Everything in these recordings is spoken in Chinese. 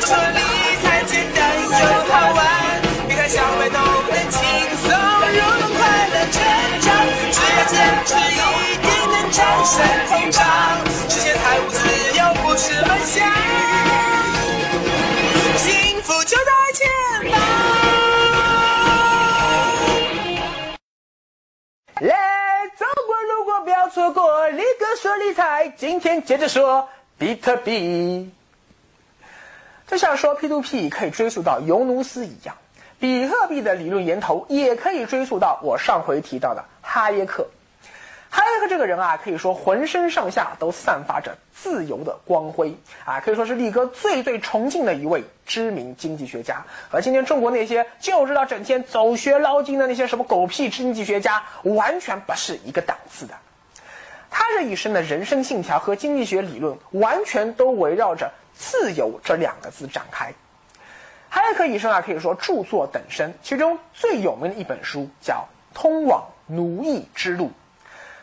说理财简单又好玩，别看小白都能轻松入门，快乐成长。只要坚持，一定能战胜通胀，实现财务自由不是梦想，幸福就在前方。来，走过路过不要错过，立哥说理财，今天接着说比特币。就像说 P2P 可以追溯到尤努斯一样，比特币的理论源头也可以追溯到我上回提到的哈耶克。哈耶克这个人啊，可以说浑身上下都散发着自由的光辉啊，可以说是力哥最最崇敬的一位知名经济学家，和今天中国那些就知道整天走学捞金的那些什么狗屁经济学家完全不是一个档次的。他这一生的人生信条和经济学理论完全都围绕着“自由”这两个字展开。哈耶克一生啊，可以说著作等身，其中最有名的一本书叫《通往奴役之路》。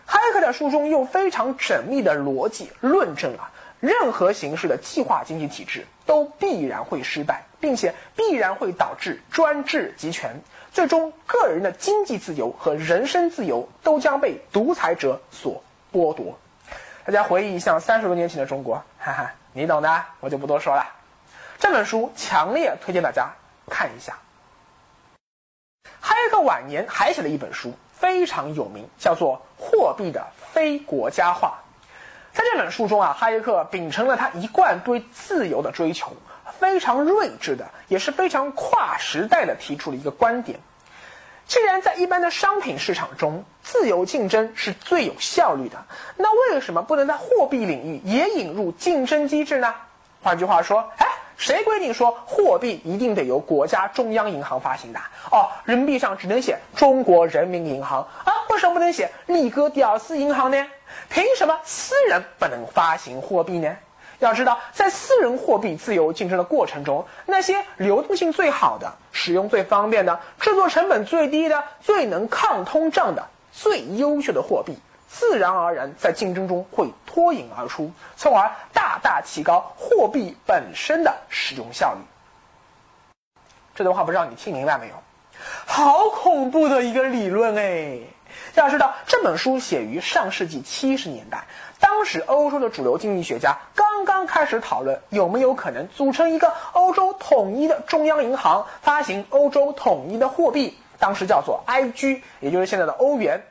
哈耶克在书中用非常缜密的逻辑论证了任何形式的计划经济体制都必然会失败，并且必然会导致专制集权，最终个人的经济自由和人身自由都将被独裁者所剥夺。大家回忆一下三十多年前的中国，哈哈，你懂的，我就不多说了。这本书强烈推荐大家看一下。哈耶克晚年还写了一本书，非常有名，叫做《货币的非国家化》。在这本书中啊，哈耶克秉承了他一贯对自由的追求，非常睿智的，也是非常跨时代的提出了一个观点：既然在一般的商品市场中，自由竞争是最有效率的，那为什么不能在货币领域也引入竞争机制呢？换句话说，哎。谁规定说货币一定得由国家中央银行发行的？哦，人民币上只能写中国人民银行啊？为什么不能写力哥屌丝银行呢？凭什么私人不能发行货币呢？要知道，在私人货币自由竞争的过程中，那些流动性最好的、使用最方便的、制作成本最低的、最能抗通胀的、最优秀的货币。自然而然在竞争中会脱颖而出，从而大大提高货币本身的使用效率。这段话不知道你听明白没有？好恐怖的一个理论哎！要知道，这本书写于上世纪七十年代，当时欧洲的主流经济学家刚刚开始讨论有没有可能组成一个欧洲统一的中央银行，发行欧洲统一的货币，当时叫做 I G，也就是现在的欧元。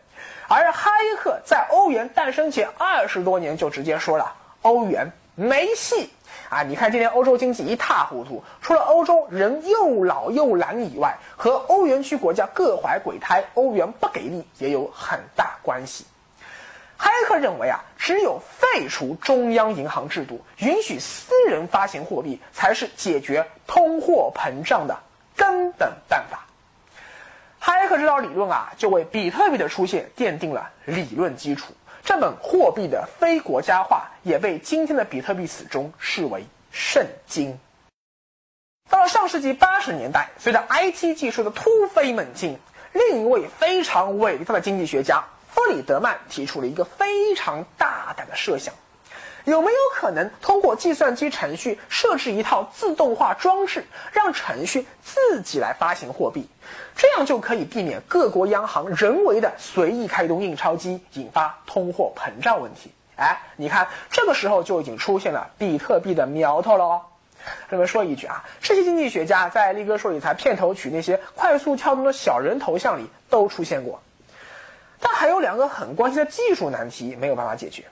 而哈耶克在欧元诞生前二十多年就直接说了，欧元没戏啊！你看今天欧洲经济一塌糊涂，除了欧洲人又老又懒以外，和欧元区国家各怀鬼胎、欧元不给力也有很大关系。哈耶克认为啊，只有废除中央银行制度，允许私人发行货币，才是解决通货膨胀的根本办法。哈耶克这套理论啊，就为比特币的出现奠定了理论基础。这本货币的非国家化也被今天的比特币死忠视为圣经。到了上世纪八十年代，随着 IT 技术的突飞猛进，另一位非常伟大的经济学家弗里德曼提出了一个非常大胆的设想。有没有可能通过计算机程序设置一套自动化装置，让程序自己来发行货币？这样就可以避免各国央行人为的随意开动印钞机，引发通货膨胀问题。哎，你看，这个时候就已经出现了比特币的苗头了哦。这边说一句啊，这些经济学家在力哥说理财片头曲那些快速跳动的小人头像里都出现过，但还有两个很关键的技术难题没有办法解决。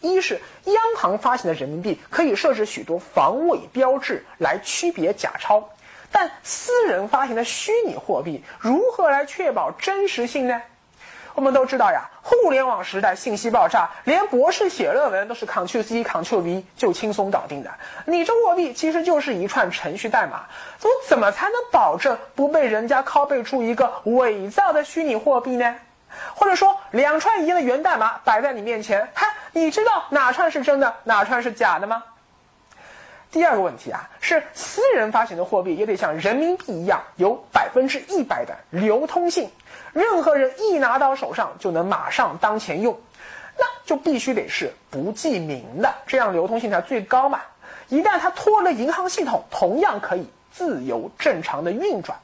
一是央行发行的人民币可以设置许多防伪标志来区别假钞，但私人发行的虚拟货币如何来确保真实性呢？我们都知道呀，互联网时代信息爆炸，连博士写论文都是 Ctrl C Ctrl V 就轻松搞定的。你这货币其实就是一串程序代码，我怎么才能保证不被人家拷贝出一个伪造的虚拟货币呢？或者说，两串一样的源代码摆在你面前，嗨，你知道哪串是真的，哪串是假的吗？第二个问题啊，是私人发行的货币也得像人民币一样，有百分之一百的流通性，任何人一拿到手上就能马上当钱用，那就必须得是不记名的，这样流通性才最高嘛。一旦它脱了银行系统，同样可以自由正常的运转。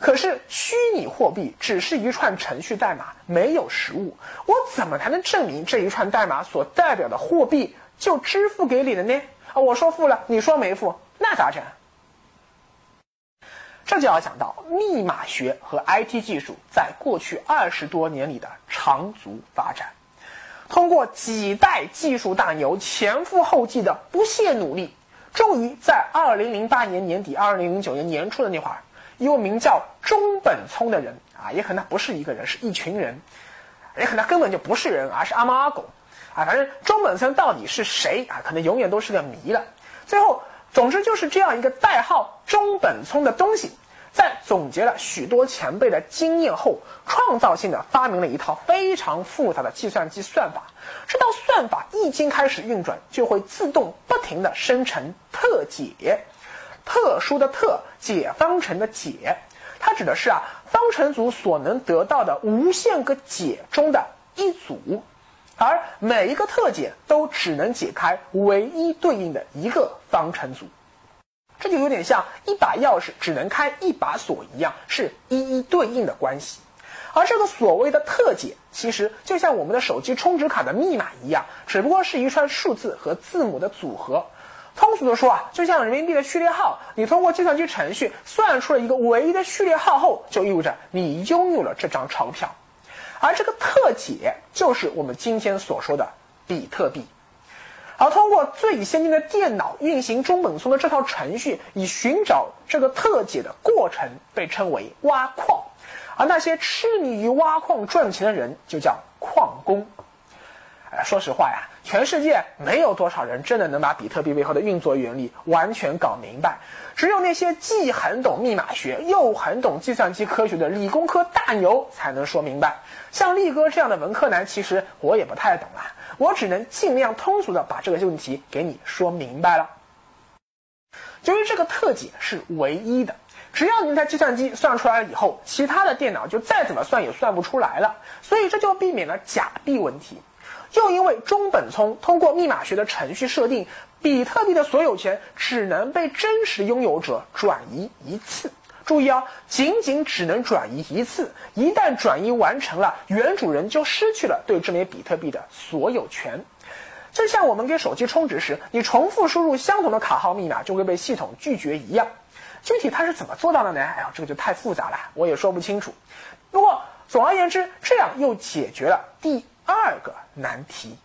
可是虚拟货币只是一串程序代码，没有实物，我怎么才能证明这一串代码所代表的货币就支付给你了呢？啊，我说付了，你说没付，那咋整？这就要讲到密码学和 IT 技术在过去二十多年里的长足发展。通过几代技术大牛前赴后继的不懈努力，终于在二零零八年年底、二零零九年年初的那会儿。一位名叫中本聪的人啊，也可能不是一个人，是一群人，也可能根本就不是人，而是阿猫阿狗啊。反正中本聪到底是谁啊？可能永远都是个谜了。最后，总之就是这样一个代号“中本聪”的东西，在总结了许多前辈的经验后，创造性的发明了一套非常复杂的计算机算法。这套算法一经开始运转，就会自动不停的生成特解。特殊的特解方程的解，它指的是啊方程组所能得到的无限个解中的一组，而每一个特解都只能解开唯一对应的一个方程组，这就有点像一把钥匙只能开一把锁一样，是一一对应的关系。而这个所谓的特解，其实就像我们的手机充值卡的密码一样，只不过是一串数字和字母的组合。通俗的说啊，就像人民币的序列号，你通过计算机程序算出了一个唯一的序列号后，就意味着你拥有了这张钞票。而这个特解就是我们今天所说的比特币。而通过最先进的电脑运行中本聪的这套程序，以寻找这个特解的过程被称为挖矿。而那些痴迷于挖矿赚钱的人就叫矿工。哎，说实话呀，全世界没有多少人真的能把比特币背后的运作原理完全搞明白。只有那些既很懂密码学又很懂计算机科学的理工科大牛才能说明白。像力哥这样的文科男，其实我也不太懂啊，我只能尽量通俗的把这个问题给你说明白了。由于这个特解是唯一的，只要你在计算机算出来了以后，其他的电脑就再怎么算也算不出来了，所以这就避免了假币问题。又因为中本聪通过密码学的程序设定，比特币的所有权只能被真实拥有者转移一次。注意啊，仅仅只能转移一次。一旦转移完成了，原主人就失去了对这枚比特币的所有权。就像我们给手机充值时，你重复输入相同的卡号密码就会被系统拒绝一样。具体它是怎么做到的呢？哎呀，这个就太复杂了，我也说不清楚。不过总而言之，这样又解决了第。二个难题，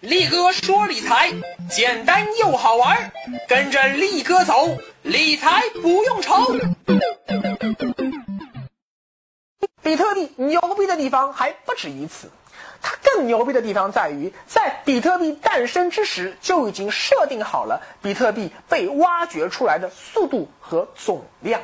力哥说理财简单又好玩，跟着力哥走，理财不用愁。比特币牛逼的地方还不止于此，它更牛逼的地方在于，在比特币诞生之时就已经设定好了比特币被挖掘出来的速度和总量。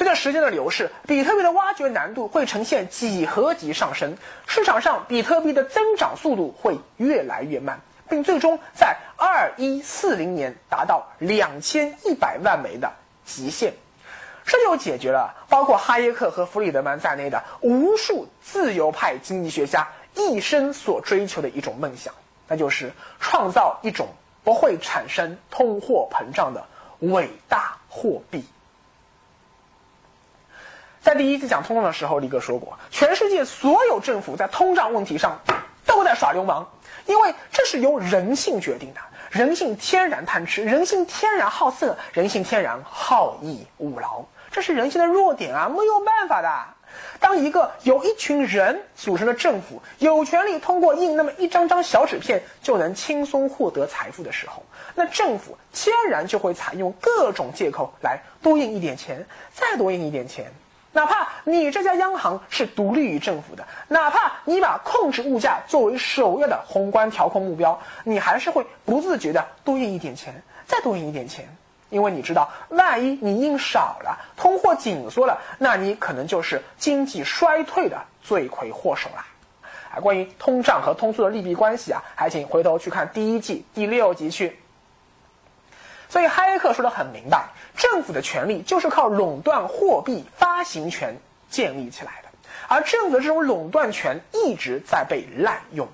随着时间的流逝，比特币的挖掘难度会呈现几何级上升，市场上比特币的增长速度会越来越慢，并最终在二一四零年达到两千一百万枚的极限。这就解决了包括哈耶克和弗里德曼在内的无数自由派经济学家一生所追求的一种梦想，那就是创造一种不会产生通货膨胀的伟大货币。在第一次讲通胀的时候，力哥说过，全世界所有政府在通胀问题上都在耍流氓，因为这是由人性决定的。人性天然贪吃，人性天然好色，人性天然好逸恶劳，这是人性的弱点啊，没有办法的。当一个由一群人组成的政府有权利通过印那么一张张小纸片就能轻松获得财富的时候，那政府天然就会采用各种借口来多印一点钱，再多印一点钱。哪怕你这家央行是独立于政府的，哪怕你把控制物价作为首要的宏观调控目标，你还是会不自觉的多印一点钱，再多印一点钱，因为你知道，万一你印少了，通货紧缩了，那你可能就是经济衰退的罪魁祸首了。啊，关于通胀和通缩的利弊关系啊，还请回头去看第一季第六集去。所以，哈耶克说的很明白，政府的权力就是靠垄断货币发行权建立起来的，而政府的这种垄断权一直在被滥用。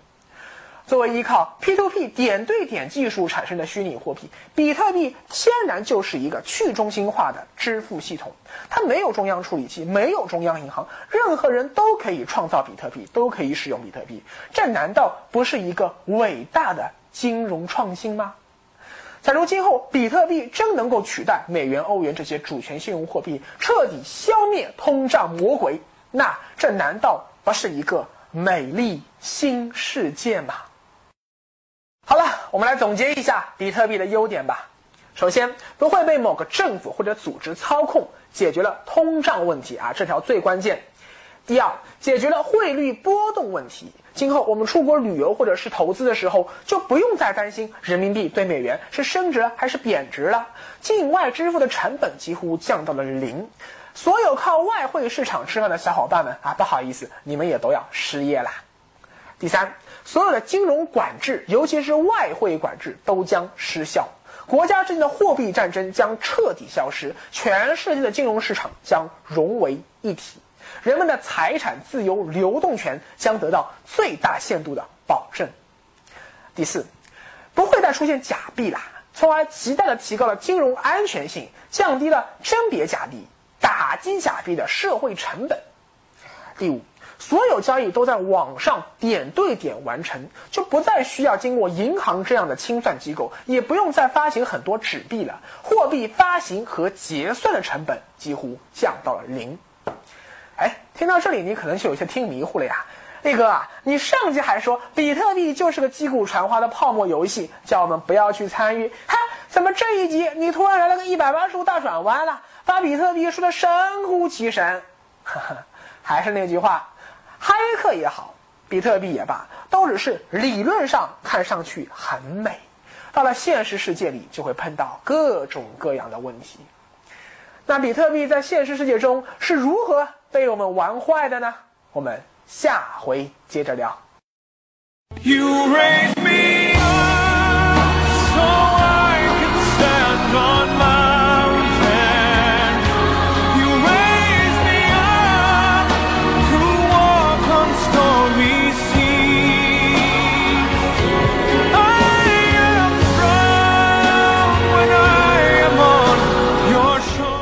作为依靠 P2P 点对点技术产生的虚拟货币，比特币天然就是一个去中心化的支付系统。它没有中央处理器，没有中央银行，任何人都可以创造比特币，都可以使用比特币。这难道不是一个伟大的金融创新吗？假如今后比特币真能够取代美元、欧元这些主权信用货币，彻底消灭通胀魔鬼，那这难道不是一个美丽新世界吗？好了，我们来总结一下比特币的优点吧。首先，不会被某个政府或者组织操控，解决了通胀问题啊，这条最关键。第二，解决了汇率波动问题，今后我们出国旅游或者是投资的时候，就不用再担心人民币对美元是升值还是贬值了，境外支付的成本几乎降到了零。所有靠外汇市场吃饭的小伙伴们啊，不好意思，你们也都要失业啦。第三，所有的金融管制，尤其是外汇管制，都将失效，国家之间的货币战争将彻底消失，全世界的金融市场将融为一体，人们的财产自由流动权将得到最大限度的保证。第四，不会再出现假币啦，从而极大的提高了金融安全性，降低了甄别假币、打击假币的社会成本。第五。所有交易都在网上点对点完成，就不再需要经过银行这样的清算机构，也不用再发行很多纸币了。货币发行和结算的成本几乎降到了零。哎，听到这里，你可能就有些听迷糊了呀，力哥啊，你上集还说比特币就是个击鼓传花的泡沫游戏，叫我们不要去参与。哈，怎么这一集你突然来了个一百八十度大转弯了，把比特币说的神乎其神？哈哈，还是那句话。黑客也好，比特币也罢，都只是理论上看上去很美，到了现实世界里就会碰到各种各样的问题。那比特币在现实世界中是如何被我们玩坏的呢？我们下回接着聊。You raise me.